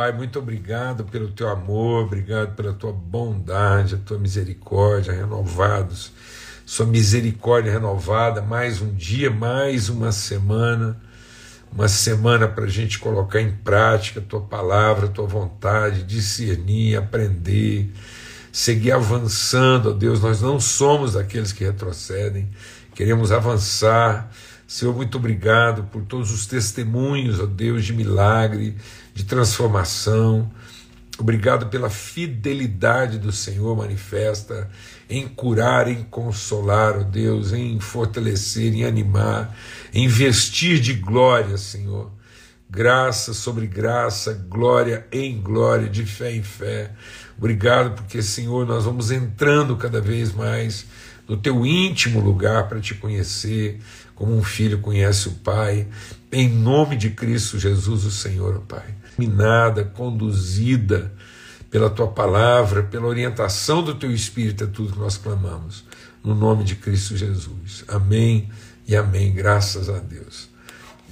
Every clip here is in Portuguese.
Pai, muito obrigado pelo teu amor, obrigado pela tua bondade, a tua misericórdia, renovados, sua misericórdia renovada, mais um dia, mais uma semana, uma semana para a gente colocar em prática a tua palavra, a tua vontade, discernir, aprender, seguir avançando, ó Deus. Nós não somos aqueles que retrocedem, queremos avançar. Senhor, muito obrigado por todos os testemunhos, ó Deus, de milagre, de transformação. Obrigado pela fidelidade do Senhor manifesta em curar, em consolar, ó Deus, em fortalecer, em animar, em vestir de glória, Senhor. Graça sobre graça, glória em glória, de fé em fé. Obrigado porque, Senhor, nós vamos entrando cada vez mais no teu íntimo lugar para te conhecer, como um filho conhece o Pai, em nome de Cristo Jesus, o Senhor, Pai. Minada, conduzida pela tua palavra, pela orientação do teu Espírito, é tudo que nós clamamos. No nome de Cristo Jesus. Amém e amém. Graças a Deus.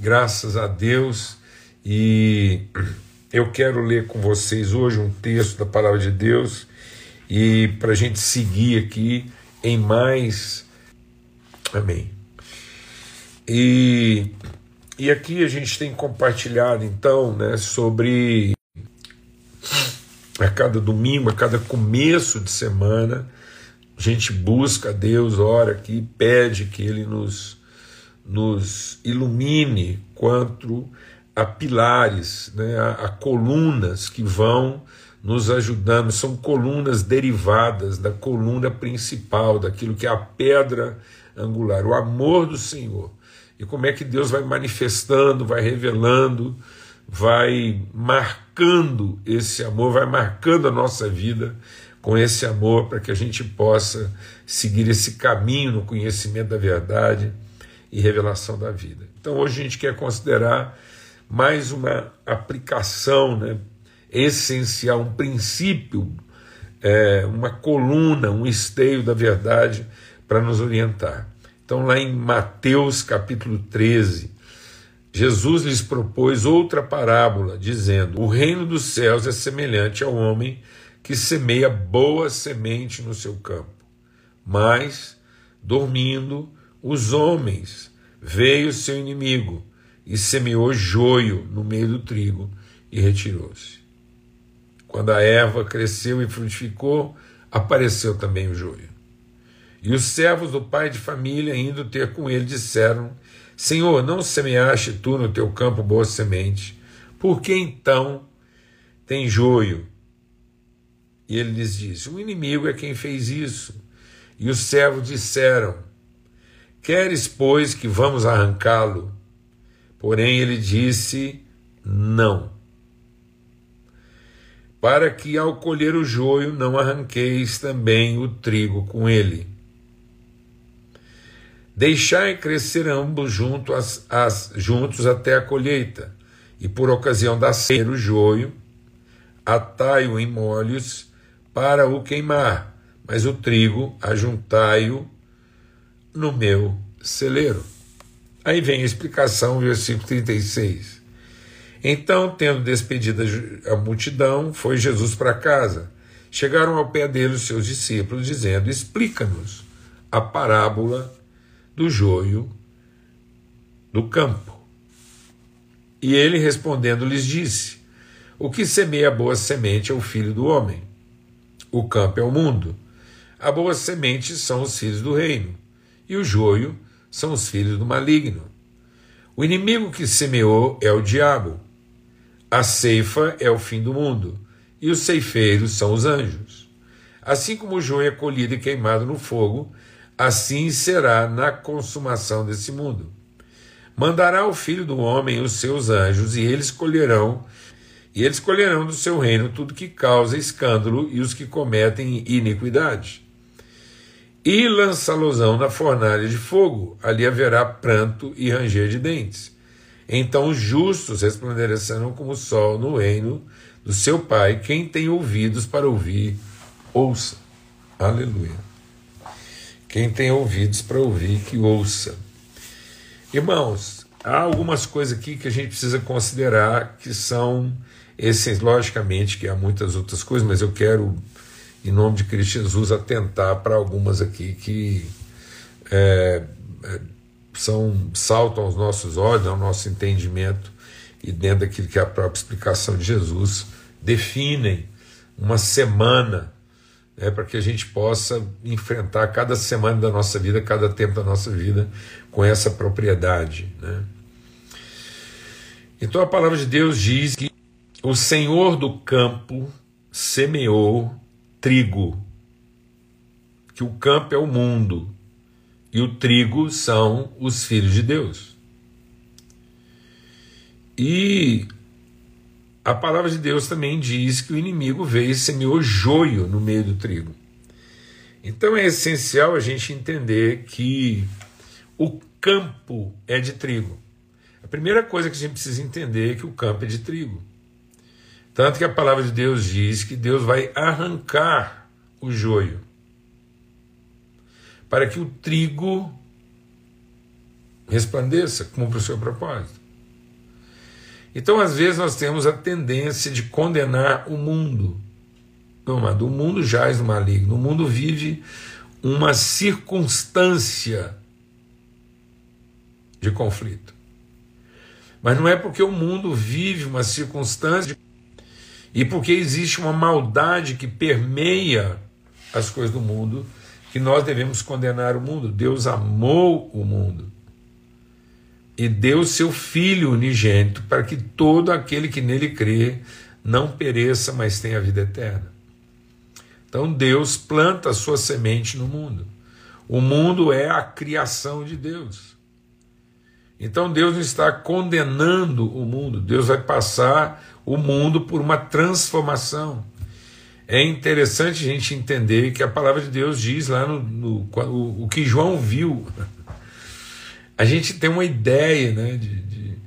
Graças a Deus. E eu quero ler com vocês hoje um texto da palavra de Deus e para a gente seguir aqui em mais. Amém. E, e aqui a gente tem compartilhado então né, sobre a cada domingo, a cada começo de semana, a gente busca a Deus, ora aqui, pede que Ele nos, nos ilumine quanto a pilares, né, a, a colunas que vão nos ajudando, são colunas derivadas da coluna principal, daquilo que é a pedra angular, o amor do Senhor e como é que Deus vai manifestando, vai revelando, vai marcando esse amor, vai marcando a nossa vida com esse amor para que a gente possa seguir esse caminho no conhecimento da verdade e revelação da vida. Então hoje a gente quer considerar mais uma aplicação né, essencial, um princípio, é, uma coluna, um esteio da verdade para nos orientar. Então, lá em Mateus capítulo 13, Jesus lhes propôs outra parábola, dizendo: O reino dos céus é semelhante ao homem que semeia boa semente no seu campo. Mas, dormindo, os homens veio seu inimigo e semeou joio no meio do trigo e retirou-se. Quando a erva cresceu e frutificou, apareceu também o joio. E os servos do pai de família, indo ter com ele, disseram: Senhor, não semeaste tu no teu campo boa semente, por que então tem joio? E ele lhes disse: O inimigo é quem fez isso. E os servos disseram: Queres, pois, que vamos arrancá-lo? Porém ele disse: Não. Para que ao colher o joio não arranqueis também o trigo com ele. Deixai crescer ambos junto as, as, juntos até a colheita, e por ocasião da ceia o joio, atai-o em molhos para o queimar, mas o trigo ajuntai-o no meu celeiro. Aí vem a explicação, versículo 36. Então, tendo despedido a multidão, foi Jesus para casa. Chegaram ao pé dele os seus discípulos, dizendo: Explica-nos a parábola do joio do campo. E ele respondendo lhes disse: O que semeia a boa semente é o filho do homem. O campo é o mundo. A boa semente são os filhos do reino, e o joio são os filhos do maligno. O inimigo que semeou é o diabo. A ceifa é o fim do mundo, e os ceifeiros são os anjos. Assim como o joio é colhido e queimado no fogo, assim será na consumação desse mundo. Mandará o filho do homem os seus anjos, e eles colherão, e eles colherão do seu reino tudo que causa escândalo e os que cometem iniquidade. E lançá-losão na fornalha de fogo, ali haverá pranto e ranger de dentes. Então os justos resplandecerão como o sol no reino do seu Pai. Quem tem ouvidos para ouvir, ouça. Aleluia. Quem tem ouvidos para ouvir, que ouça. Irmãos, há algumas coisas aqui que a gente precisa considerar que são Esses, logicamente, que há muitas outras coisas, mas eu quero, em nome de Cristo Jesus, atentar para algumas aqui que é, é, são saltam aos nossos olhos, ao nosso entendimento e dentro daquilo que é a própria explicação de Jesus definem uma semana né, para que a gente possa enfrentar cada semana da nossa vida, cada tempo da nossa vida com essa propriedade. Né? Então a palavra de Deus diz que o Senhor do campo semeou trigo, que o campo é o mundo e o trigo são os filhos de Deus. E a palavra de Deus também diz que o inimigo veio e semeou joio no meio do trigo. Então é essencial a gente entender que o campo é de trigo. A primeira coisa que a gente precisa entender é que o campo é de trigo. Tanto que a palavra de Deus diz que Deus vai arrancar o joio para que o trigo resplandeça, cumpra o seu propósito. Então, às vezes, nós temos a tendência de condenar o mundo. Não, mas o mundo jaz no maligno, o mundo vive uma circunstância de conflito. Mas não é porque o mundo vive uma circunstância de e porque existe uma maldade que permeia as coisas do mundo, que nós devemos condenar o mundo. Deus amou o mundo e deu seu Filho unigênito para que todo aquele que nele crê não pereça, mas tenha vida eterna. Então Deus planta a sua semente no mundo. O mundo é a criação de Deus. Então Deus não está condenando o mundo, Deus vai passar o mundo por uma transformação. É interessante a gente entender que a palavra de Deus diz lá no, no o, o, que João viu. A gente tem uma ideia né, de,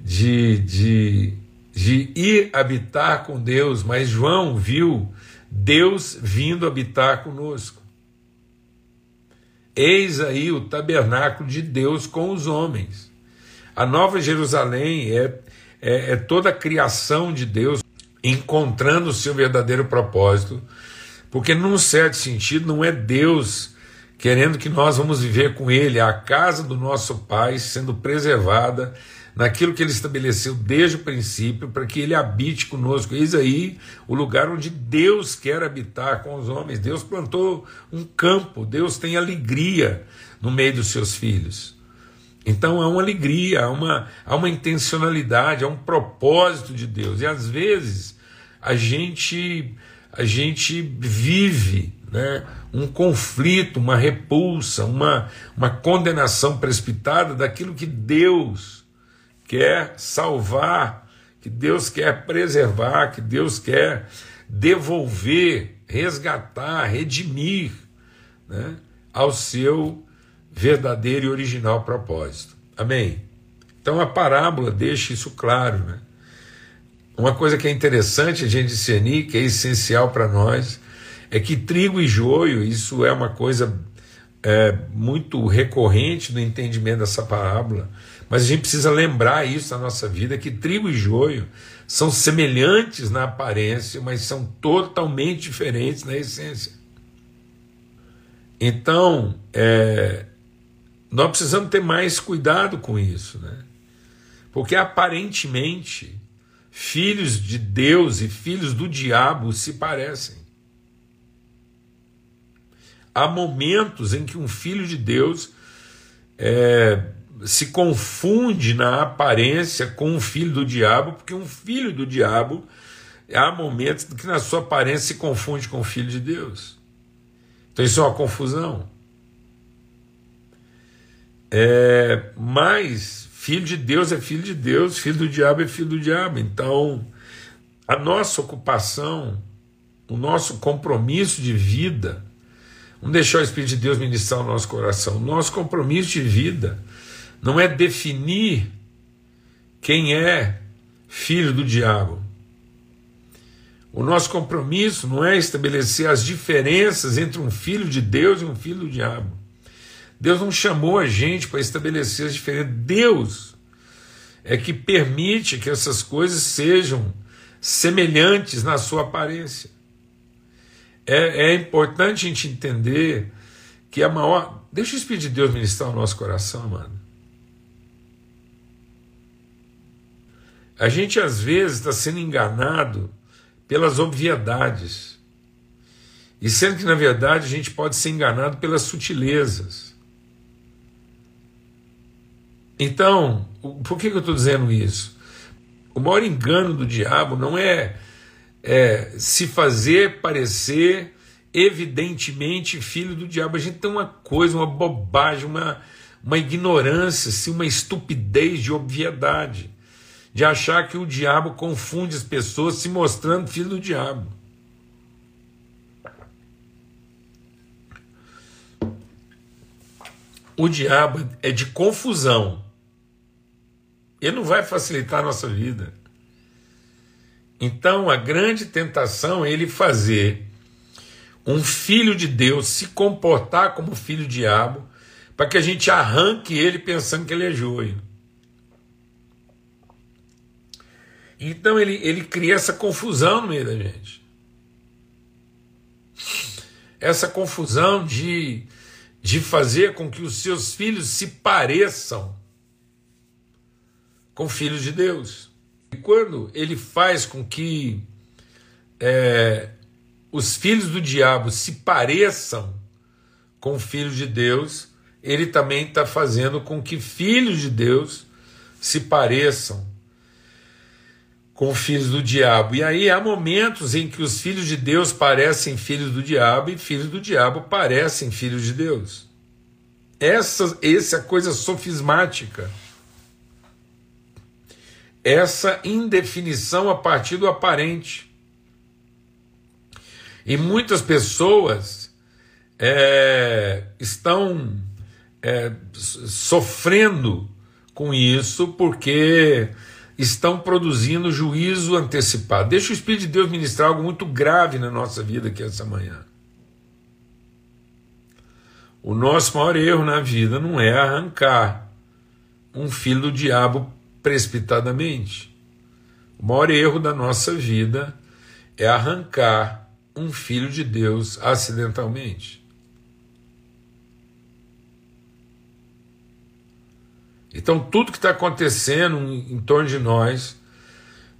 de, de, de ir habitar com Deus, mas João viu Deus vindo habitar conosco. Eis aí o tabernáculo de Deus com os homens. A Nova Jerusalém é é, é toda a criação de Deus encontrando o seu verdadeiro propósito, porque, num certo sentido, não é Deus querendo que nós vamos viver com Ele, é a casa do nosso Pai sendo preservada naquilo que Ele estabeleceu desde o princípio, para que Ele habite conosco. Eis aí o lugar onde Deus quer habitar com os homens. Deus plantou um campo, Deus tem alegria no meio dos seus filhos. Então há uma alegria, há uma, há uma intencionalidade, há um propósito de Deus. E às vezes a gente, a gente vive né, um conflito, uma repulsa, uma, uma condenação precipitada daquilo que Deus quer salvar, que Deus quer preservar, que Deus quer devolver, resgatar, redimir né, ao seu verdadeiro e original propósito. Amém? Então a parábola deixa isso claro. Né? Uma coisa que é interessante a gente discernir, que é essencial para nós, é que trigo e joio, isso é uma coisa é, muito recorrente no entendimento dessa parábola, mas a gente precisa lembrar isso na nossa vida, que trigo e joio são semelhantes na aparência, mas são totalmente diferentes na essência. Então, é, nós precisamos ter mais cuidado com isso, né? Porque aparentemente, filhos de Deus e filhos do diabo se parecem. Há momentos em que um filho de Deus é, se confunde na aparência com um filho do diabo, porque um filho do diabo há momentos que na sua aparência se confunde com o filho de Deus. Então isso é uma confusão. É, mas filho de Deus é filho de Deus, filho do diabo é filho do diabo. Então, a nossa ocupação, o nosso compromisso de vida, vamos deixar o Espírito de Deus ministrar o nosso coração. O nosso compromisso de vida não é definir quem é filho do diabo. O nosso compromisso não é estabelecer as diferenças entre um filho de Deus e um filho do diabo. Deus não chamou a gente para estabelecer as diferenças. Deus é que permite que essas coisas sejam semelhantes na sua aparência. É, é importante a gente entender que a maior. Deixa o Espírito de Deus ministrar o nosso coração, mano. A gente às vezes está sendo enganado pelas obviedades. E sendo que, na verdade, a gente pode ser enganado pelas sutilezas. Então, por que, que eu estou dizendo isso? O maior engano do diabo não é, é se fazer parecer evidentemente filho do diabo. A gente tem uma coisa, uma bobagem, uma, uma ignorância, assim, uma estupidez de obviedade, de achar que o diabo confunde as pessoas se mostrando filho do diabo. O diabo é de confusão. Ele não vai facilitar a nossa vida. Então, a grande tentação é ele fazer um filho de Deus se comportar como filho diabo, para que a gente arranque ele pensando que ele é joio. Então ele, ele cria essa confusão no meio da gente. Essa confusão de, de fazer com que os seus filhos se pareçam com filhos de Deus. E quando ele faz com que é, os filhos do diabo se pareçam com filhos de Deus, ele também está fazendo com que filhos de Deus se pareçam com filhos do diabo. E aí há momentos em que os filhos de Deus parecem filhos do diabo e filhos do diabo parecem filhos de Deus. Essa, essa é a coisa sofismática. Essa indefinição a partir do aparente. E muitas pessoas é, estão é, sofrendo com isso porque estão produzindo juízo antecipado. Deixa o Espírito de Deus ministrar algo muito grave na nossa vida aqui essa manhã. O nosso maior erro na vida não é arrancar um filho do diabo precipitadamente. O maior erro da nossa vida é arrancar um filho de Deus acidentalmente. Então, tudo que está acontecendo em, torno de nós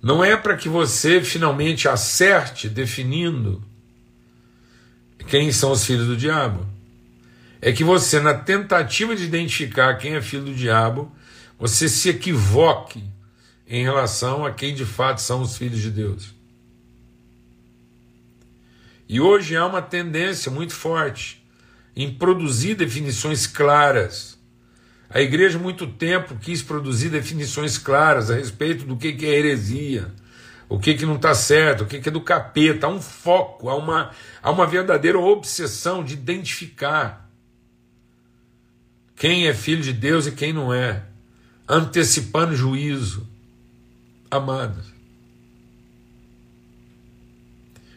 não é para que você finalmente acerte definindo quem são os filhos do diabo. É que você, na tentativa de identificar quem é filho do diabo, você se equivoque em relação a quem de fato são os filhos de Deus. E hoje há uma tendência muito forte em produzir definições claras. A igreja, muito tempo, quis produzir definições claras a respeito do que é heresia, o que, não está certo, o que, que é do capeta. Há um foco, há uma, há uma verdadeira obsessão de identificar quem é filho de Deus e quem não é, antecipando juízo. Amados,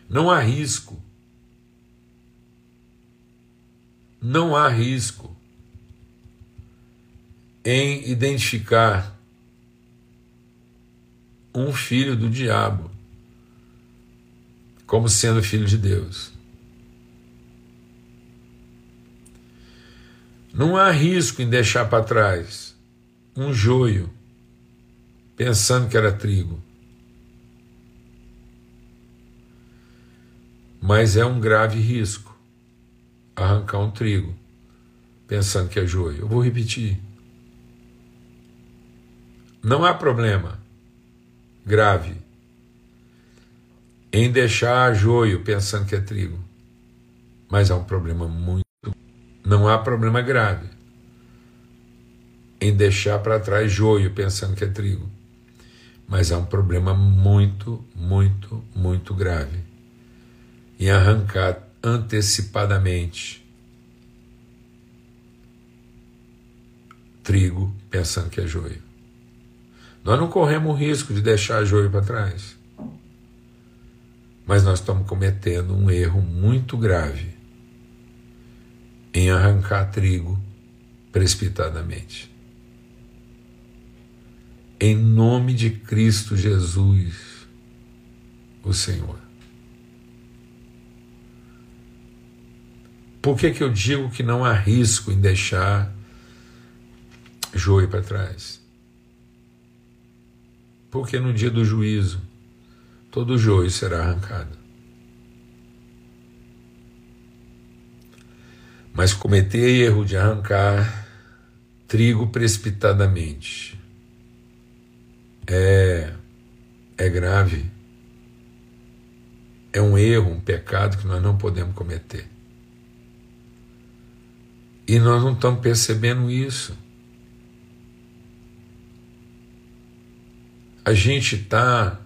Não há risco. Não há risco em identificar um filho do diabo como sendo filho de Deus. Não há risco em deixar para trás um joio pensando que era trigo. Mas é um grave risco arrancar um trigo pensando que é joio. Eu vou repetir. Não há problema grave em deixar joio pensando que é trigo. Mas há um problema muito. Não há problema grave em deixar para trás joio pensando que é trigo. Mas há um problema muito, muito, muito grave em arrancar antecipadamente trigo pensando que é joio. Nós não corremos o risco de deixar joio para trás. Mas nós estamos cometendo um erro muito grave em arrancar trigo precipitadamente. Em nome de Cristo Jesus, o Senhor. Por que, que eu digo que não há risco em deixar joio para trás? Porque no dia do juízo, todo joio será arrancado. Mas cometer erro de arrancar trigo precipitadamente é, é grave. É um erro, um pecado que nós não podemos cometer. E nós não estamos percebendo isso. A gente está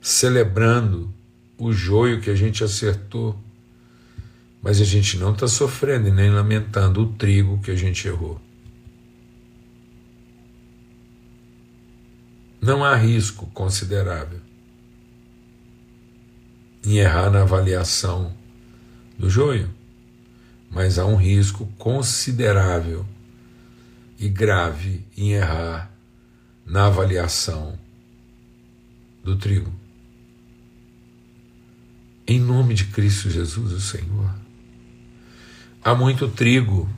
celebrando o joio que a gente acertou, mas a gente não está sofrendo e nem lamentando o trigo que a gente errou. Não há risco considerável em errar na avaliação do joio mas há um risco considerável e grave em errar na avaliação do trigo. Em nome de Cristo Jesus, o Senhor. Há muito trigo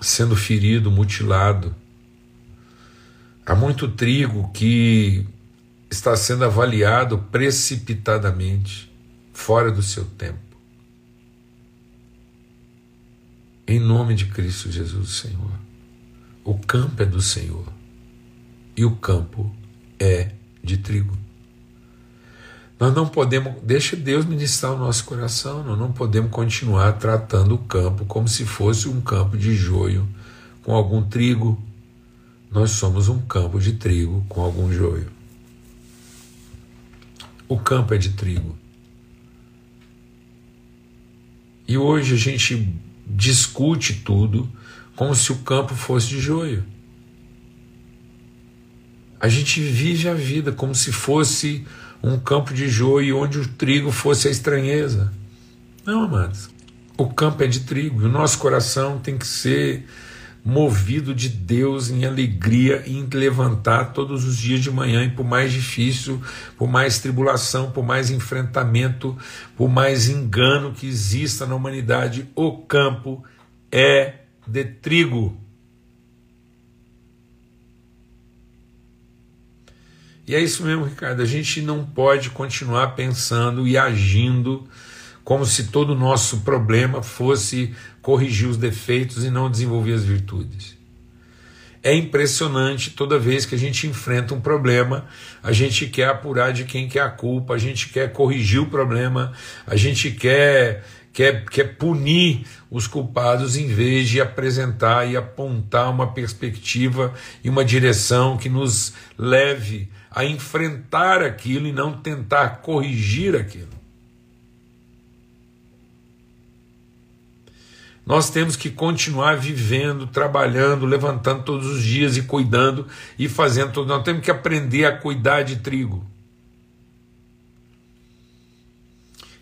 sendo ferido, mutilado. Há muito trigo que está sendo avaliado precipitadamente, fora do seu tempo. Em nome de Cristo Jesus, Senhor. O campo é do Senhor e o campo é de trigo. Nós não podemos, deixa Deus ministrar o nosso coração, nós não podemos continuar tratando o campo como se fosse um campo de joio com algum trigo. Nós somos um campo de trigo com algum joio. O campo é de trigo. E hoje a gente discute tudo como se o campo fosse de joio. A gente vive a vida como se fosse um campo de joio onde o trigo fosse a estranheza. Não, amados. O campo é de trigo e o nosso coração tem que ser movido de Deus em alegria e em levantar todos os dias de manhã, e por mais difícil, por mais tribulação, por mais enfrentamento, por mais engano que exista na humanidade, o campo é de trigo. E é isso mesmo, Ricardo. A gente não pode continuar pensando e agindo como se todo o nosso problema fosse corrigir os defeitos e não desenvolver as virtudes. É impressionante toda vez que a gente enfrenta um problema, a gente quer apurar de quem que é a culpa, a gente quer corrigir o problema, a gente quer, quer, quer punir os culpados em vez de apresentar e apontar uma perspectiva e uma direção que nos leve a enfrentar aquilo e não tentar corrigir aquilo. Nós temos que continuar vivendo, trabalhando, levantando todos os dias e cuidando e fazendo tudo. Nós temos que aprender a cuidar de trigo.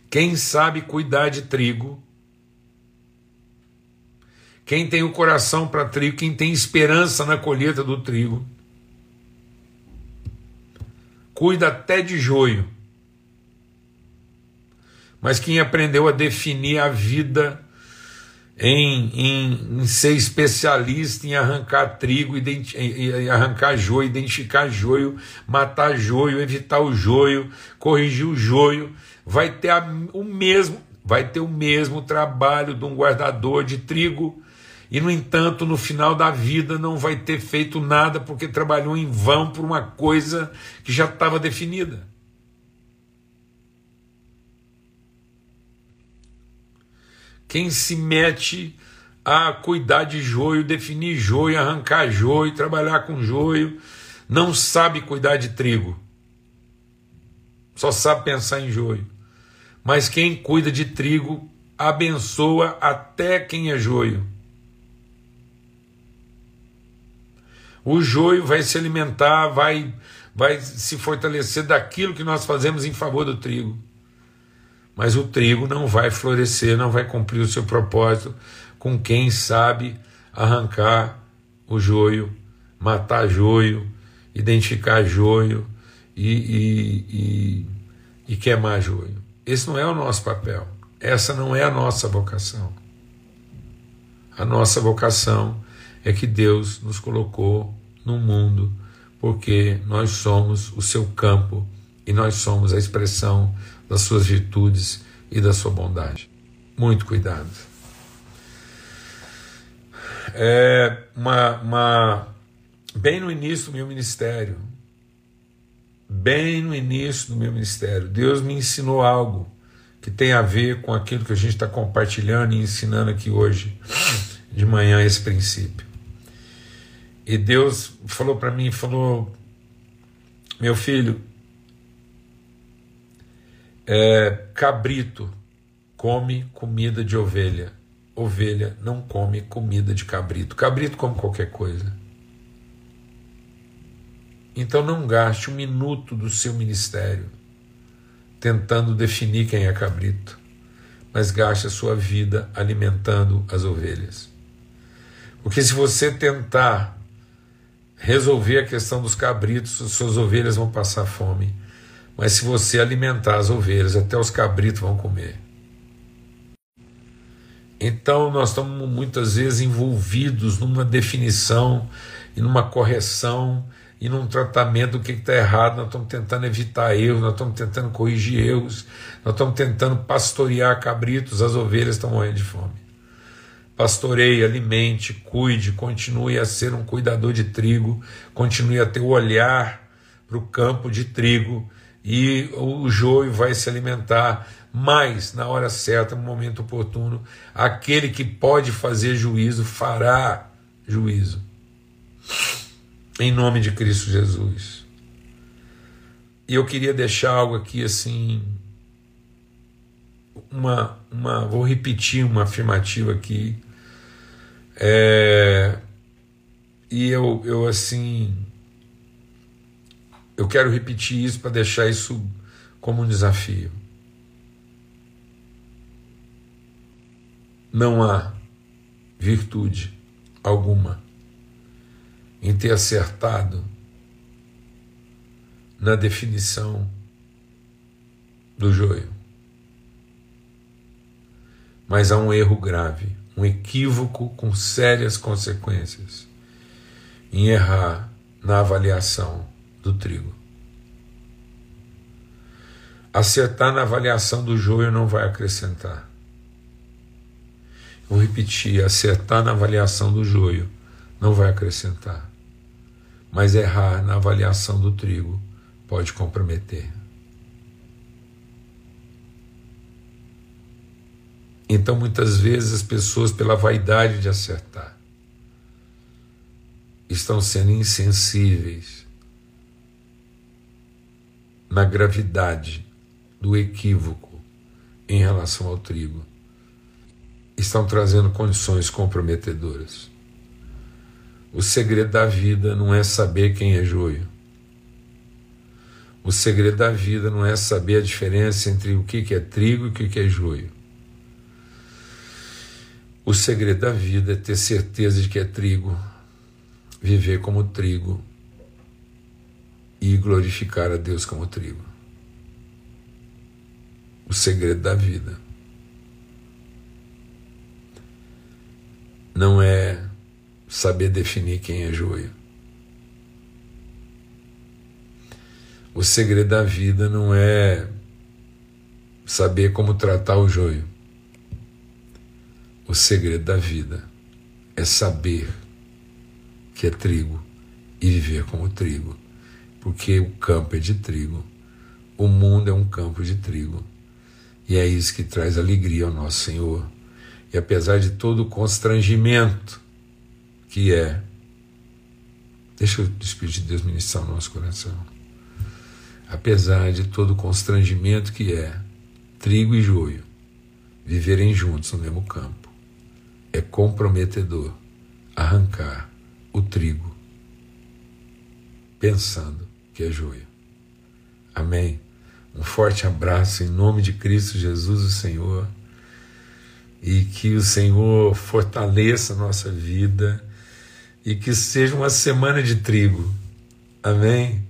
Quem sabe cuidar de trigo, quem tem o coração para trigo, quem tem esperança na colheita do trigo, cuida até de joio. Mas quem aprendeu a definir a vida em, em, em, ser especialista em arrancar trigo, em arrancar joio, identificar joio, matar joio, evitar o joio, corrigir o joio, vai ter a, o mesmo, vai ter o mesmo trabalho de um guardador de trigo e no entanto no final da vida não vai ter feito nada porque trabalhou em vão por uma coisa que já estava definida. Quem se mete a cuidar de joio, definir joio, arrancar joio, trabalhar com joio, não sabe cuidar de trigo. Só sabe pensar em joio. Mas quem cuida de trigo abençoa até quem é joio. O joio vai se alimentar, vai, vai se fortalecer daquilo que nós fazemos em favor do trigo mas o trigo não vai florescer, não vai cumprir o seu propósito com quem sabe arrancar o joio, matar joio, identificar joio e, e, e e queimar joio. Esse não é o nosso papel. Essa não é a nossa vocação. A nossa vocação é que Deus nos colocou no mundo porque nós somos o seu campo e nós somos a expressão das suas virtudes e da sua bondade. Muito cuidado. É uma, uma, bem no início do meu ministério, bem no início do meu ministério, Deus me ensinou algo que tem a ver com aquilo que a gente está compartilhando e ensinando aqui hoje de manhã esse princípio. E Deus falou para mim, falou, meu filho, é, cabrito come comida de ovelha, ovelha não come comida de cabrito. Cabrito come qualquer coisa. Então não gaste um minuto do seu ministério tentando definir quem é cabrito, mas gaste a sua vida alimentando as ovelhas. Porque se você tentar resolver a questão dos cabritos, suas ovelhas vão passar fome. Mas se você alimentar as ovelhas, até os cabritos vão comer. Então nós estamos muitas vezes envolvidos numa definição e numa correção e num tratamento do que está errado. Nós estamos tentando evitar erros, nós estamos tentando corrigir erros, nós estamos tentando pastorear cabritos, as ovelhas estão morrendo de fome pastoreie, alimente, cuide, continue a ser um cuidador de trigo, continue a ter o olhar para o campo de trigo e o joio vai se alimentar mas na hora certa, no momento oportuno, aquele que pode fazer juízo fará juízo. Em nome de Cristo Jesus. E eu queria deixar algo aqui assim, uma, uma, vou repetir uma afirmativa aqui. É, e eu, eu assim, eu quero repetir isso para deixar isso como um desafio. Não há virtude alguma em ter acertado na definição do joio. Mas há um erro grave, um equívoco com sérias consequências em errar na avaliação do trigo. Acertar na avaliação do joio não vai acrescentar. Vou repetir: acertar na avaliação do joio não vai acrescentar, mas errar na avaliação do trigo pode comprometer. Então, muitas vezes, as pessoas, pela vaidade de acertar, estão sendo insensíveis na gravidade do equívoco em relação ao trigo estão trazendo condições comprometedoras. O segredo da vida não é saber quem é joio. O segredo da vida não é saber a diferença entre o que é trigo e o que é joio. O segredo da vida é ter certeza de que é trigo, viver como trigo glorificar a Deus como trigo. O segredo da vida. não é saber definir quem é joio. O segredo da vida não é saber como tratar o joio. O segredo da vida é saber que é trigo e viver como trigo, porque o campo é de trigo, o mundo é um campo de trigo, e é isso que traz alegria ao nosso Senhor. E apesar de todo o constrangimento que é, deixa o Espírito de Deus ministrar o nosso coração. Apesar de todo o constrangimento que é trigo e joio viverem juntos no mesmo campo, é comprometedor arrancar o trigo pensando que é. Amém. Um forte abraço em nome de Cristo Jesus, o Senhor e que o Senhor fortaleça a nossa vida e que seja uma semana de trigo. Amém?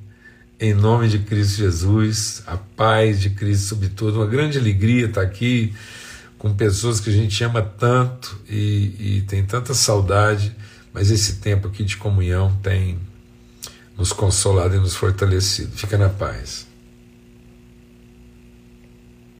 em nome de Cristo Jesus, a paz de Cristo sobre tudo. Uma grande alegria estar aqui com pessoas que a gente ama tanto e, e tem tanta saudade, mas esse tempo aqui de comunhão tem nos consolado e nos fortalecido. Fica na paz.